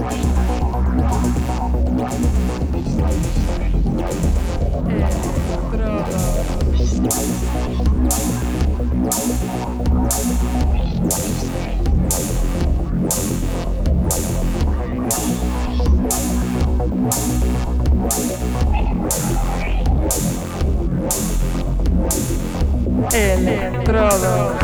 Estrada. Electrodos.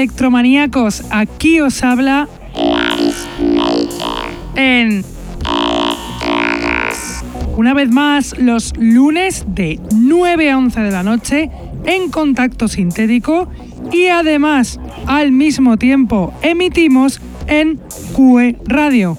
Electromaníacos, aquí os habla en una vez más los lunes de 9 a 11 de la noche en contacto sintético y además al mismo tiempo emitimos en QE Radio.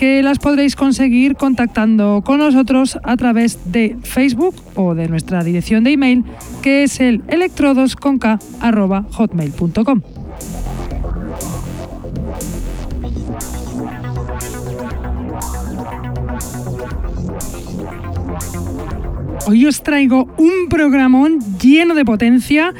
que las podréis conseguir contactando con nosotros a través de Facebook o de nuestra dirección de email que es el electrodosconk.hotmail.com. Hoy os traigo un programón lleno de potencia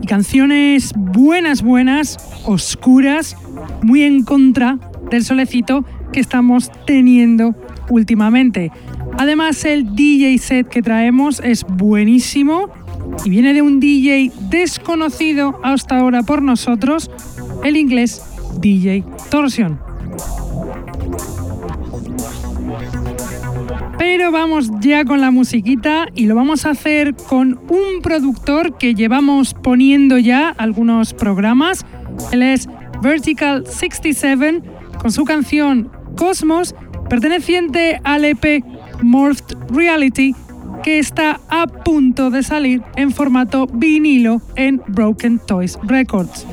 y canciones buenas, buenas, oscuras, muy en contra del solecito que estamos teniendo últimamente. Además, el DJ set que traemos es buenísimo y viene de un DJ desconocido hasta ahora por nosotros, el inglés DJ Torsion. Pero vamos ya con la musiquita y lo vamos a hacer con un productor que llevamos poniendo ya algunos programas. Él es Vertical 67 con su canción Cosmos, perteneciente al EP Morphed Reality, que está a punto de salir en formato vinilo en Broken Toys Records.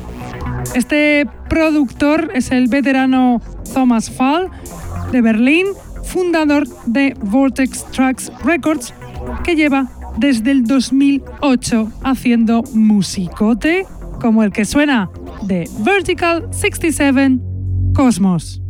Este productor es el veterano Thomas Fall de Berlín, fundador de Vortex Tracks Records, que lleva desde el 2008 haciendo musicote como el que suena de Vertical 67 Cosmos.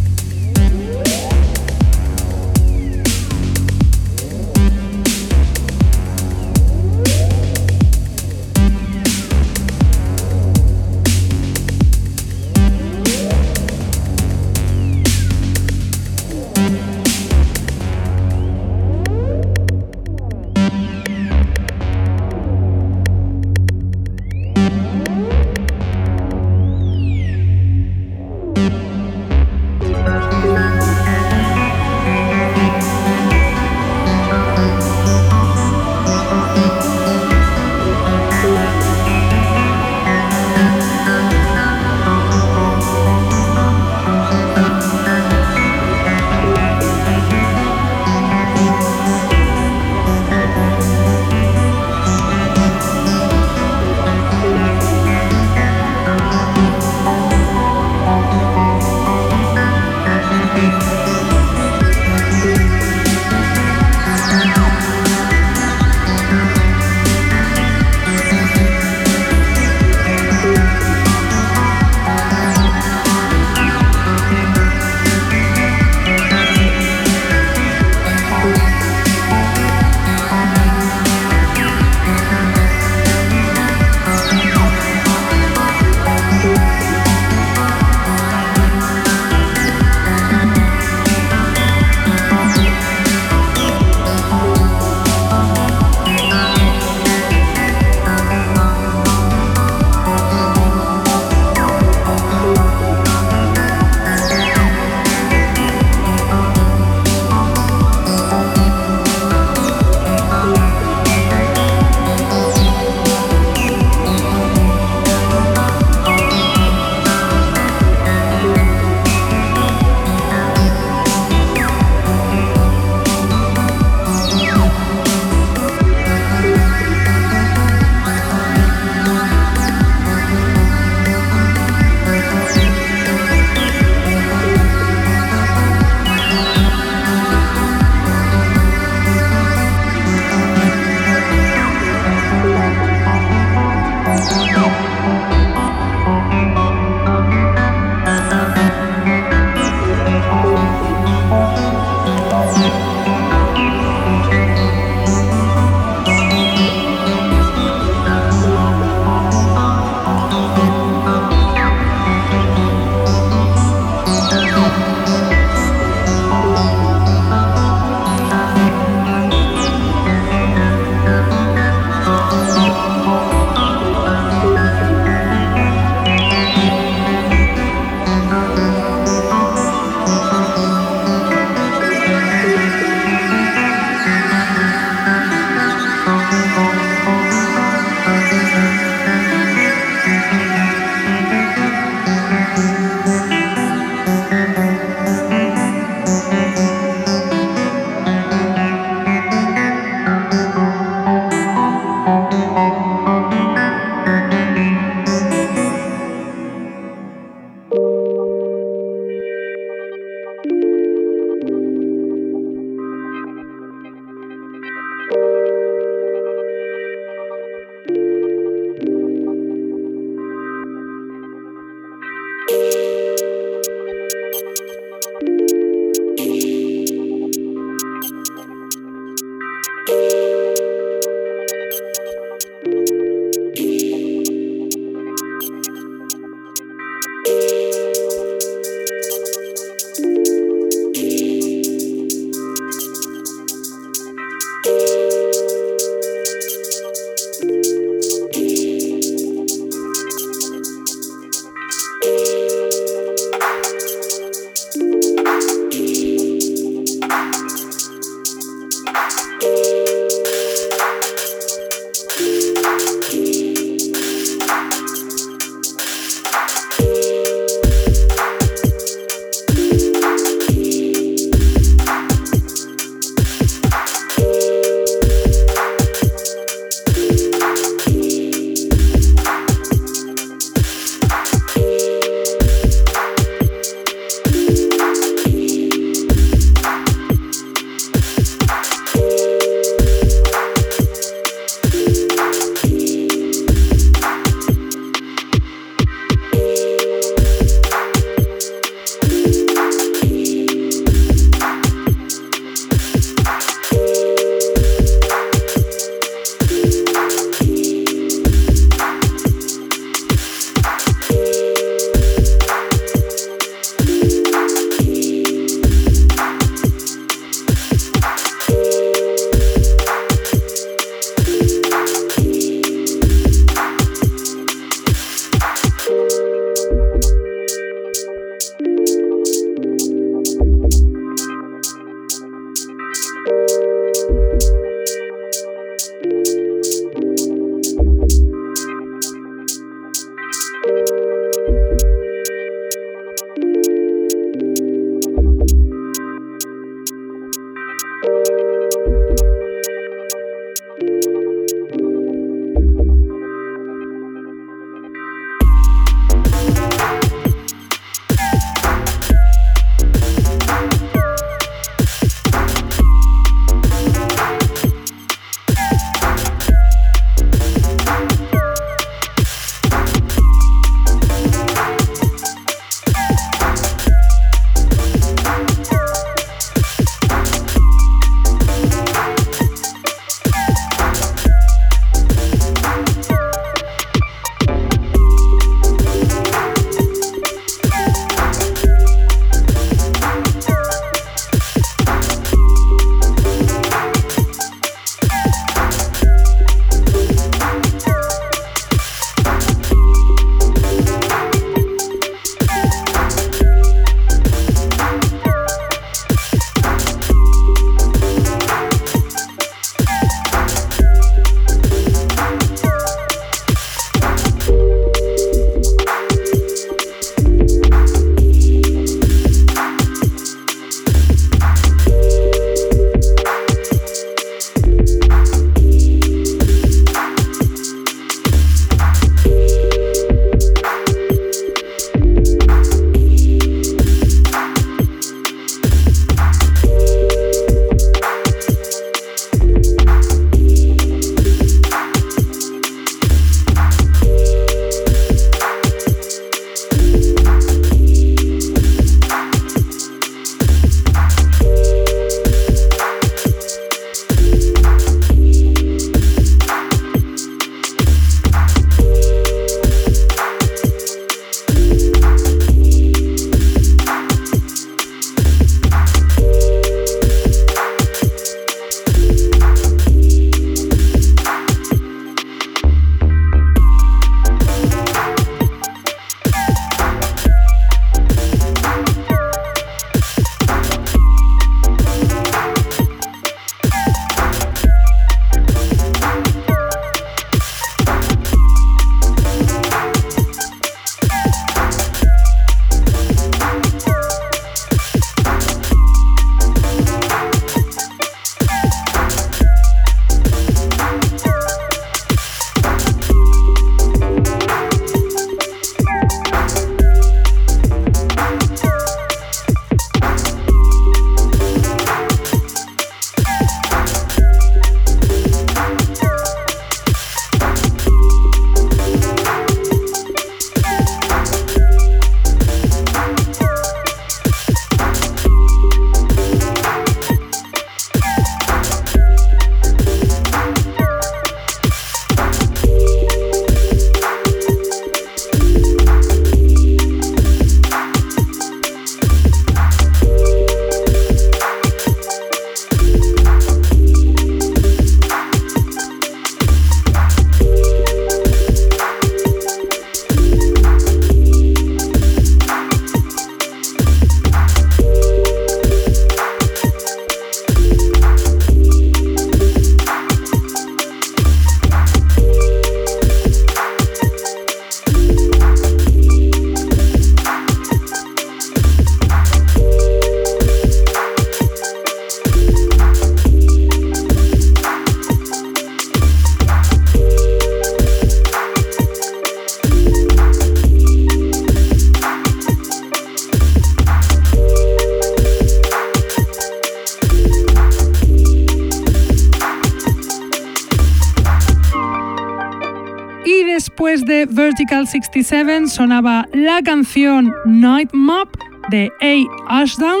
Vertical 67 sonaba la canción Night Map de A. Ashdown,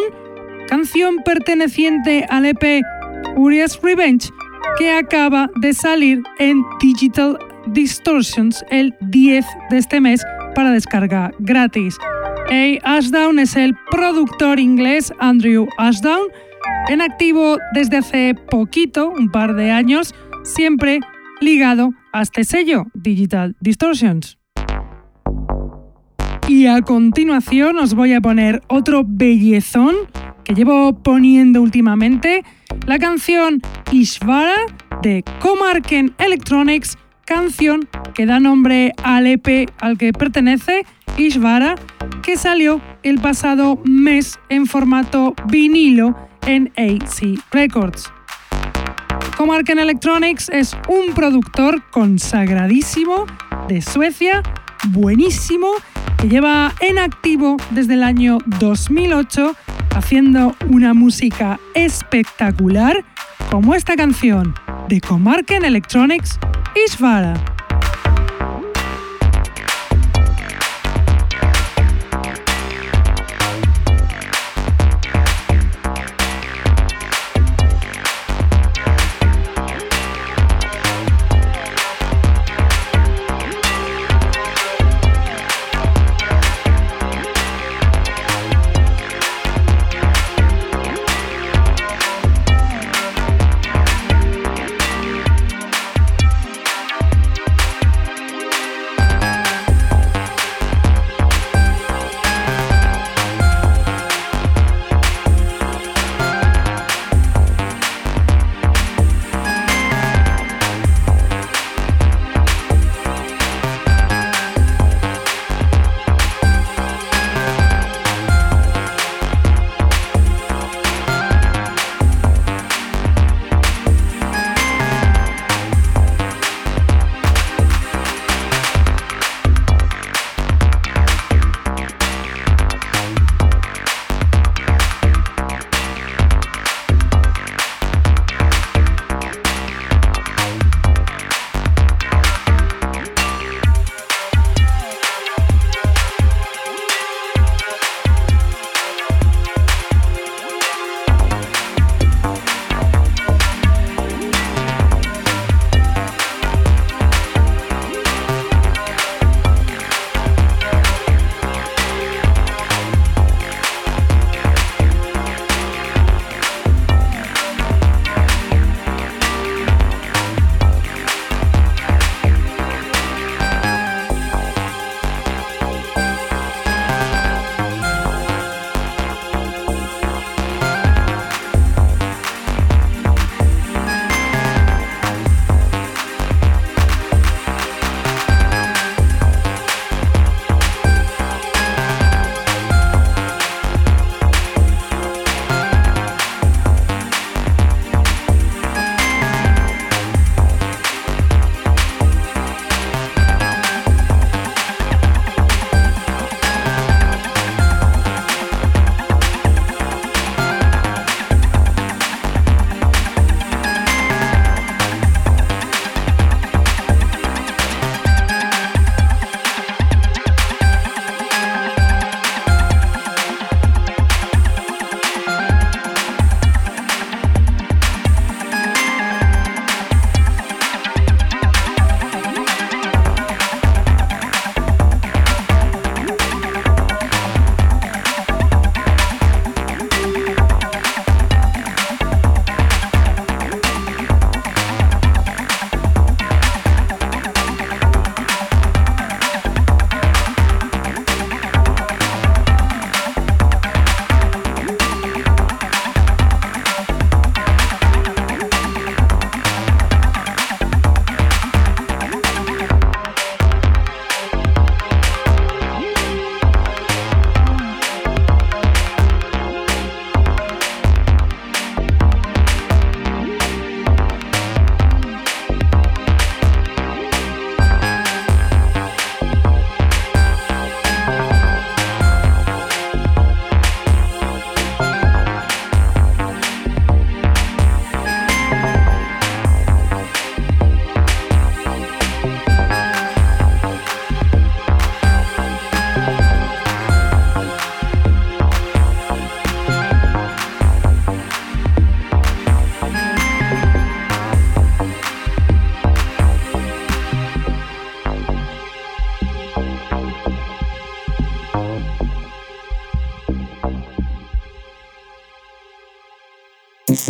canción perteneciente al EP Urias Revenge, que acaba de salir en Digital Distortions el 10 de este mes para descarga gratis. A. Ashdown es el productor inglés Andrew Ashdown, en activo desde hace poquito, un par de años, siempre ligado a este sello, Digital Distortions. Y a continuación os voy a poner otro bellezón que llevo poniendo últimamente, la canción Ishvara de Comarken Electronics, canción que da nombre al EP al que pertenece, Ishvara, que salió el pasado mes en formato vinilo en AC Records. Comarken Electronics es un productor consagradísimo de Suecia, buenísimo, que lleva en activo desde el año 2008 haciendo una música espectacular como esta canción de Comarken Electronics Isvara.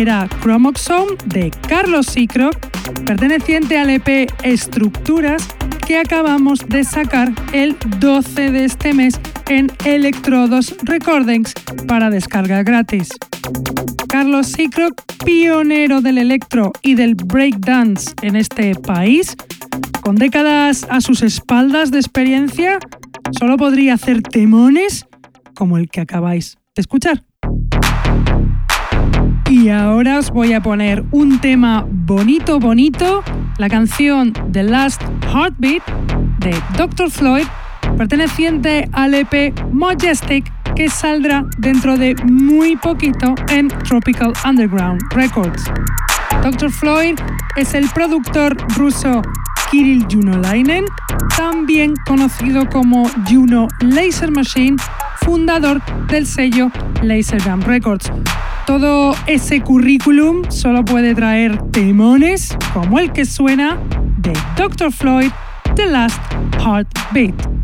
era Chromoxome de Carlos Sicro, perteneciente al EP Estructuras que acabamos de sacar el 12 de este mes en Electrodos Recordings para descarga gratis. Carlos Sicro, pionero del electro y del breakdance en este país, con décadas a sus espaldas de experiencia, solo podría hacer temones como el que acabáis de escuchar. Y ahora os voy a poner un tema bonito, bonito, la canción The Last Heartbeat de Dr. Floyd, perteneciente al EP Majestic, que saldrá dentro de muy poquito en Tropical Underground Records. Dr. Floyd es el productor ruso Kirill Junolainen, también conocido como Juno Laser Machine, fundador del sello Lasergram Records. Todo ese currículum solo puede traer temones como el que suena de Dr. Floyd, The Last Heartbeat.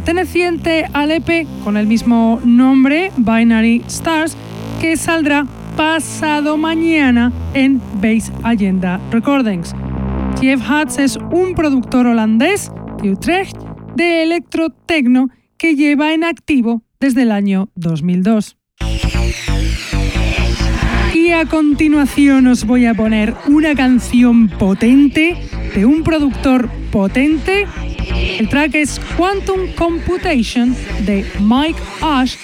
Perteneciente al EP con el mismo nombre, Binary Stars, que saldrá pasado mañana en Base Agenda Recordings. TF Huts es un productor holandés de Utrecht de electro techno que lleva en activo desde el año 2002. Y a continuación os voy a poner una canción potente de un productor potente. El track es Quantum Computation de Mike Ash,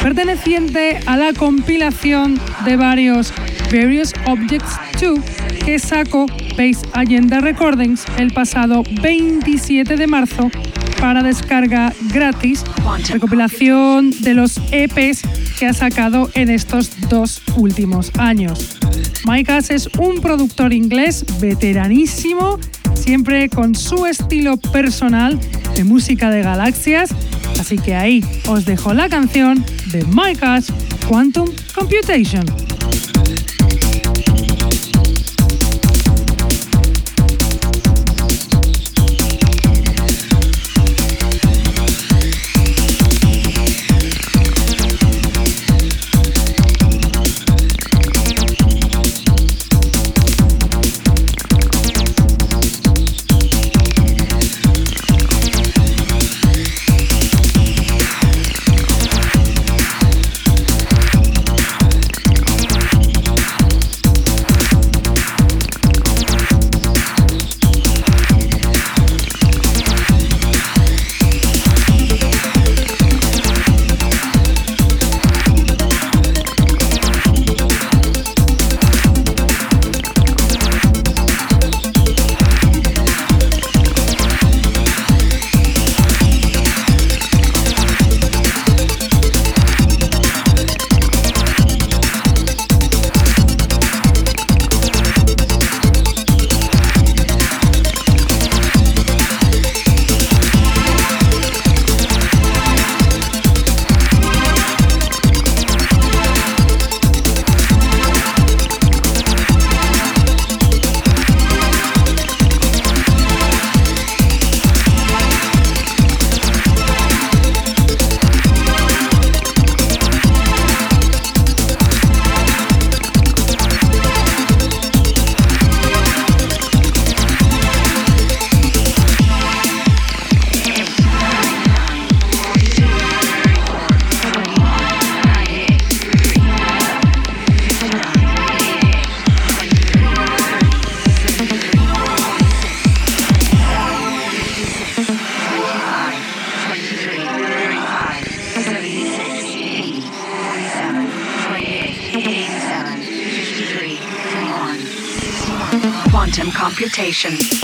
perteneciente a la compilación de varios Various Objects 2 que sacó Base Agenda Recordings el pasado 27 de marzo para descarga gratis, recopilación de los EPs que ha sacado en estos dos últimos años. Micas es un productor inglés veteranísimo, siempre con su estilo personal de música de galaxias, así que ahí os dejo la canción de Micas Quantum Computation. Session.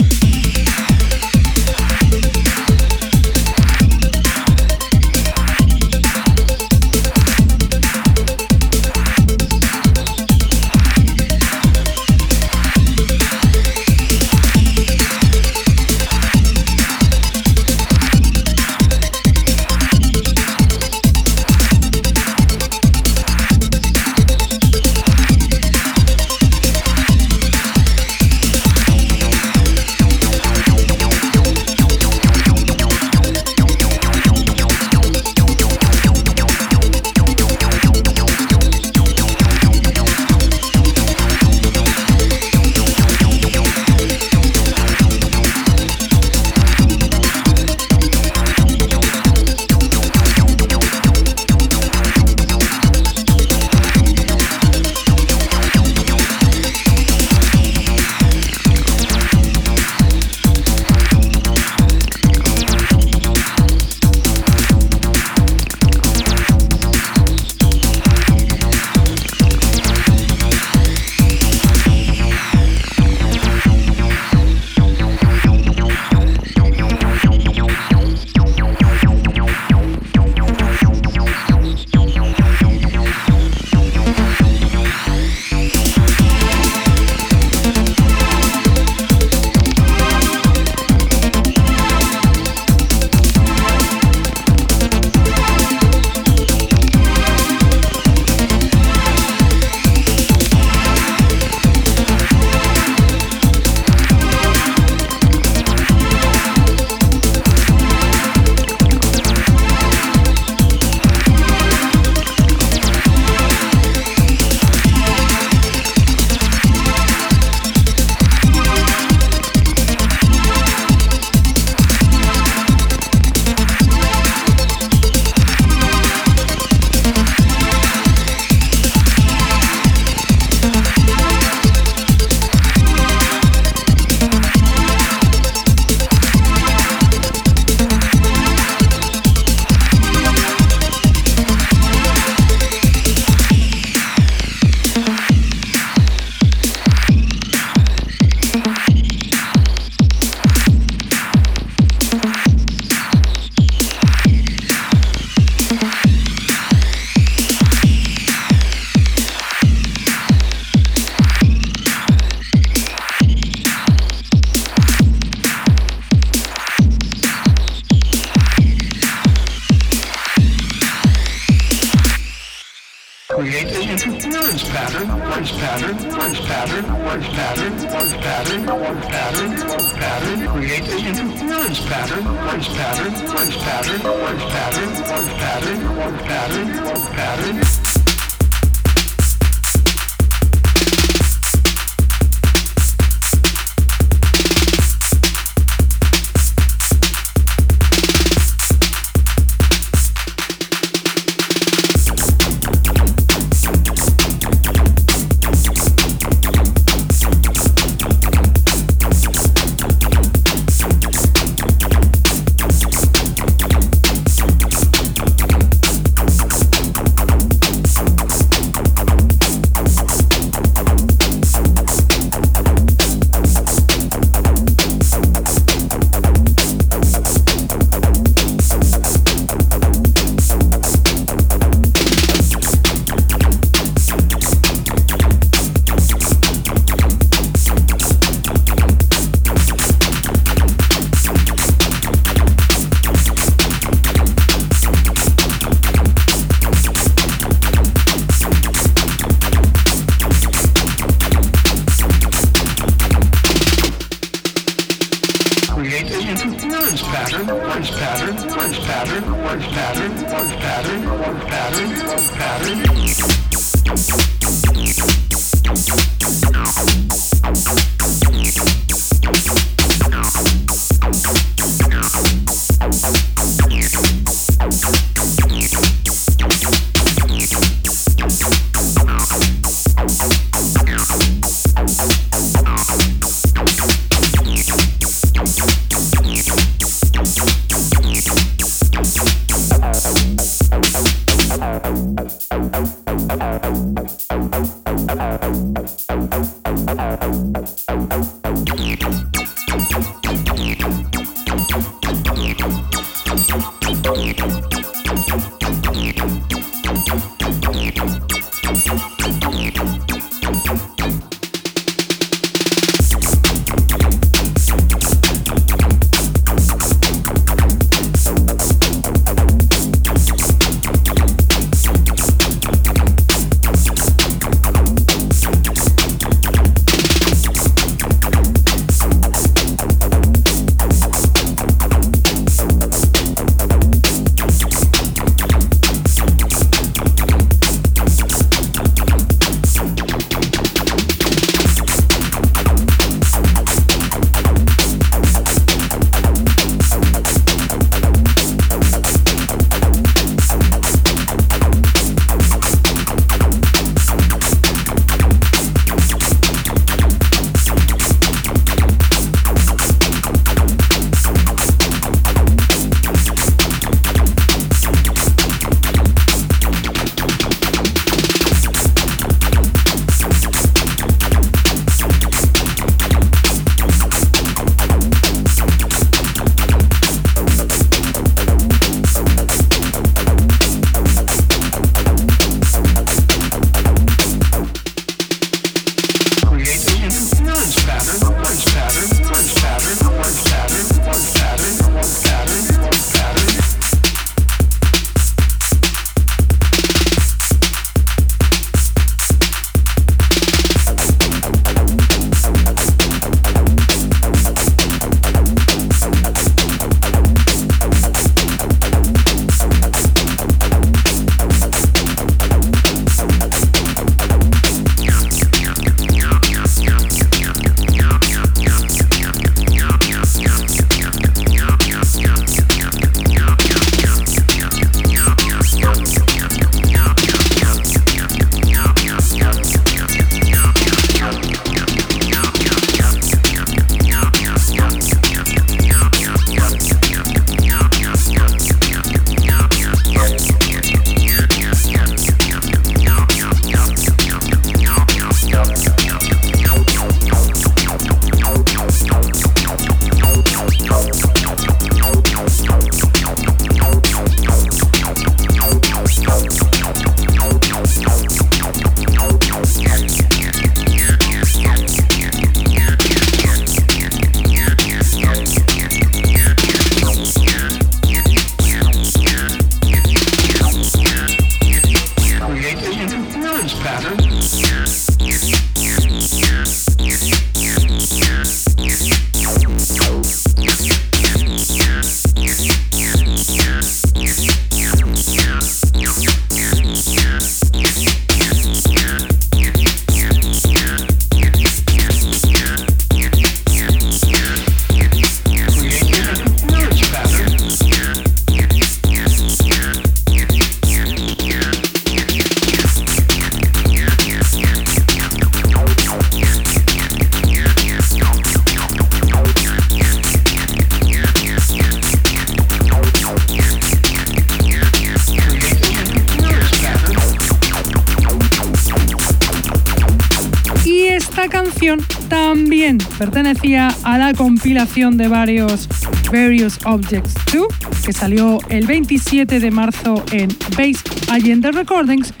Pertenecía a la compilación de varios Various Objects 2, que salió el 27 de marzo en Base Allende Recordings,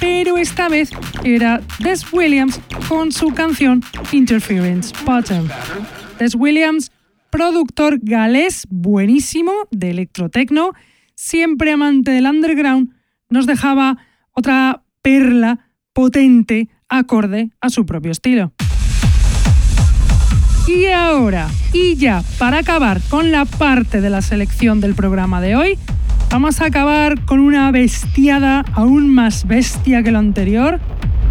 pero esta vez era Des Williams con su canción Interference Pattern. Des Williams, productor galés buenísimo de electrotecno, siempre amante del underground, nos dejaba otra perla potente acorde a su propio estilo. Y ahora, y ya para acabar con la parte de la selección del programa de hoy, vamos a acabar con una bestiada aún más bestia que lo anterior,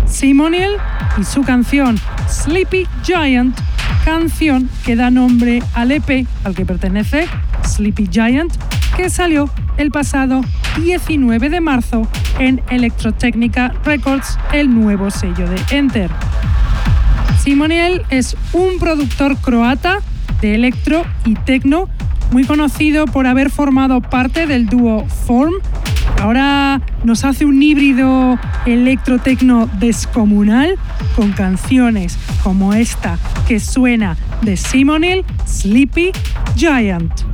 Simoniel y su canción Sleepy Giant, canción que da nombre al EP al que pertenece, Sleepy Giant, que salió el pasado 19 de marzo en Electrotechnica Records, el nuevo sello de Enter. Simoniel es un productor croata de electro y techno, muy conocido por haber formado parte del dúo Form. Ahora nos hace un híbrido electro-tecno descomunal con canciones como esta que suena de Simoniel, Sleepy Giant.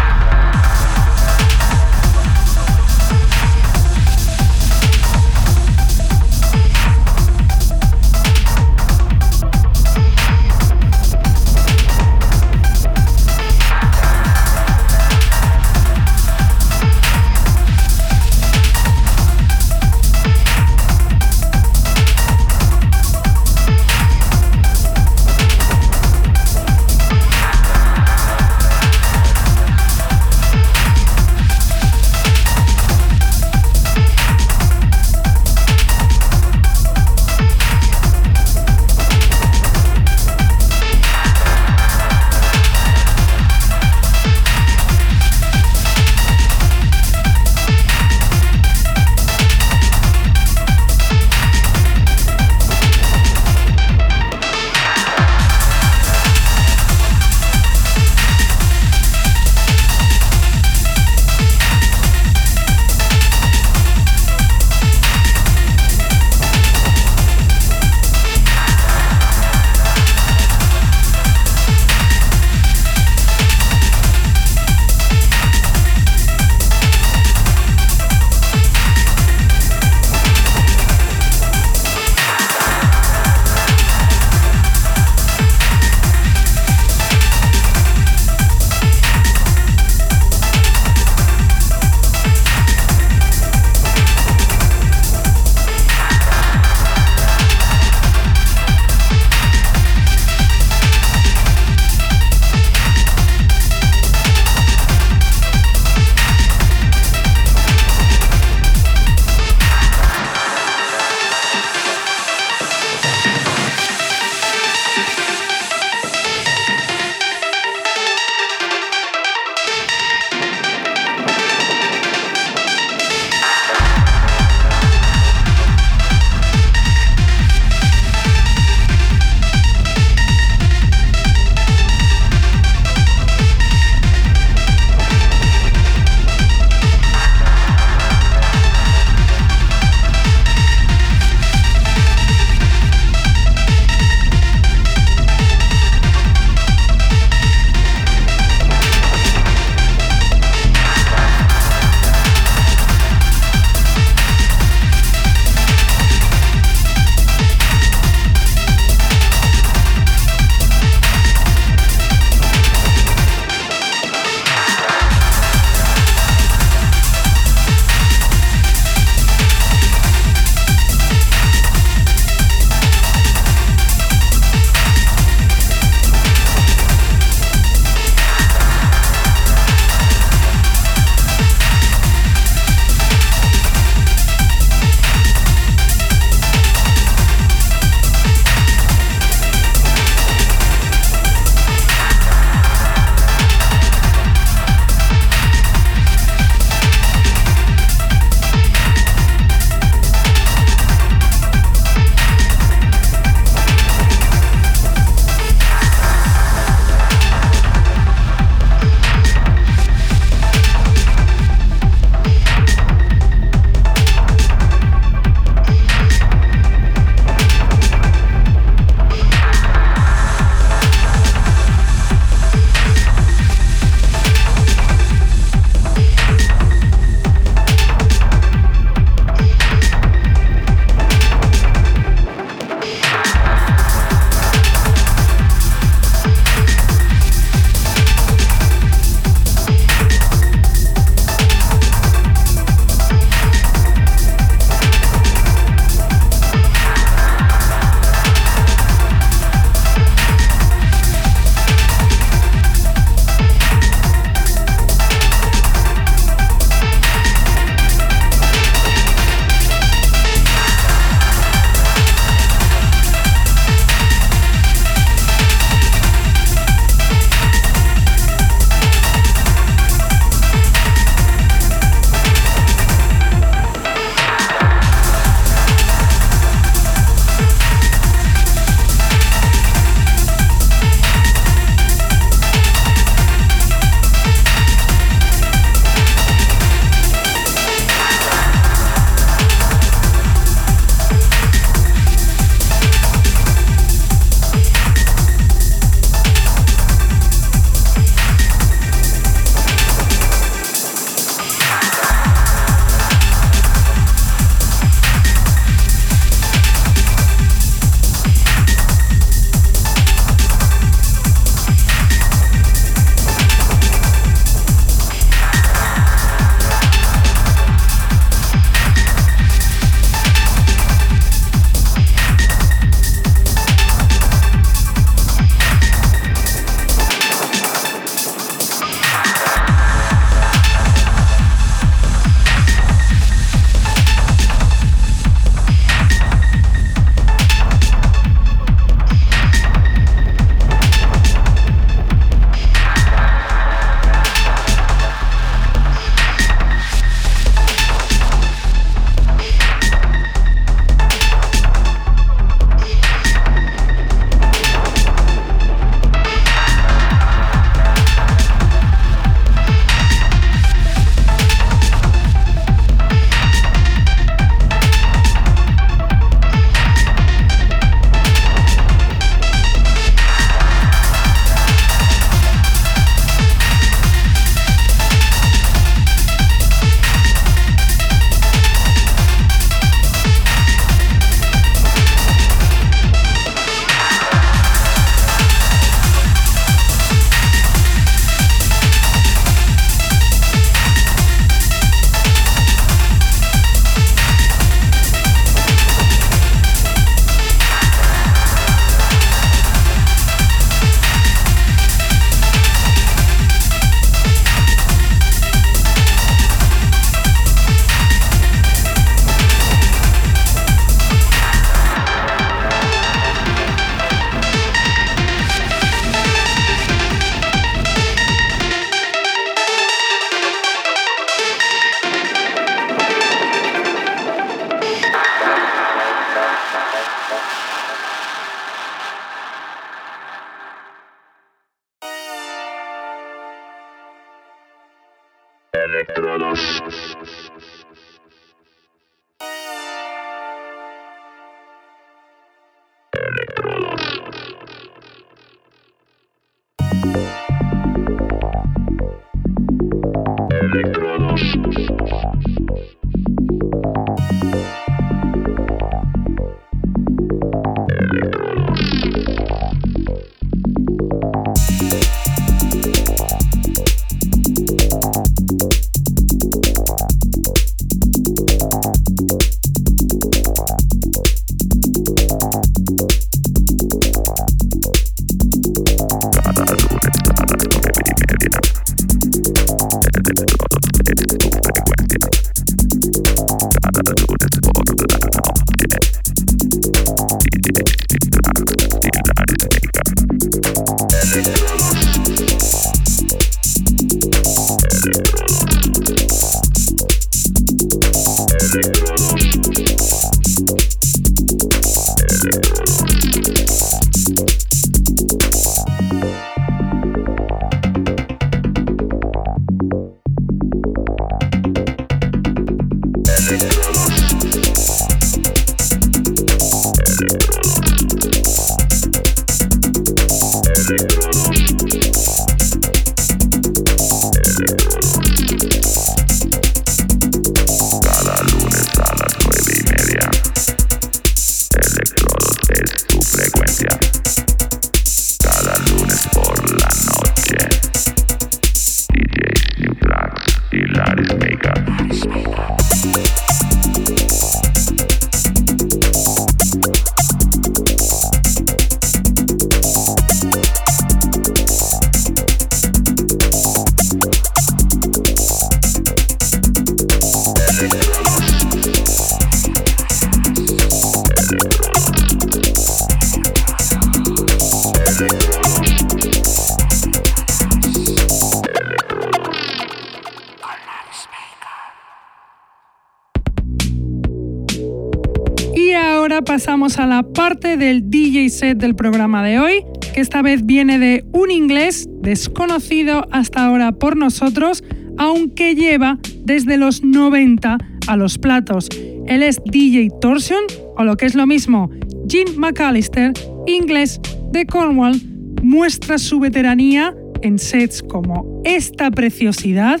Del programa de hoy, que esta vez viene de un inglés desconocido hasta ahora por nosotros, aunque lleva desde los 90 a los platos. Él es DJ Torsion, o lo que es lo mismo, Jim McAllister, inglés de Cornwall, muestra su veteranía en sets como esta preciosidad.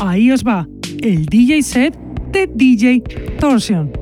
Ahí os va el DJ set de DJ Torsion.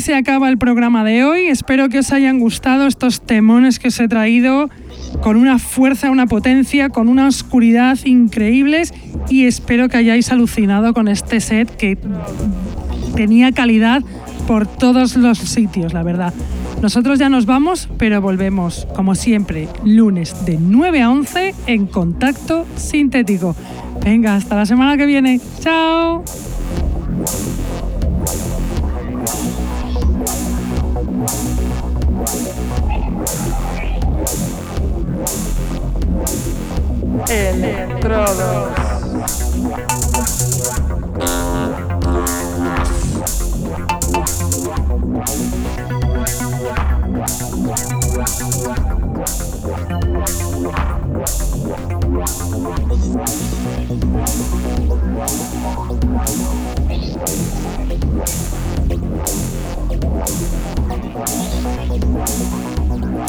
Se acaba el programa de hoy. Espero que os hayan gustado estos temones que os he traído con una fuerza, una potencia, con una oscuridad increíbles y espero que hayáis alucinado con este set que tenía calidad por todos los sitios, la verdad. Nosotros ya nos vamos, pero volvemos, como siempre, lunes de 9 a 11 en contacto sintético. Venga, hasta la semana que viene. Chao. Thank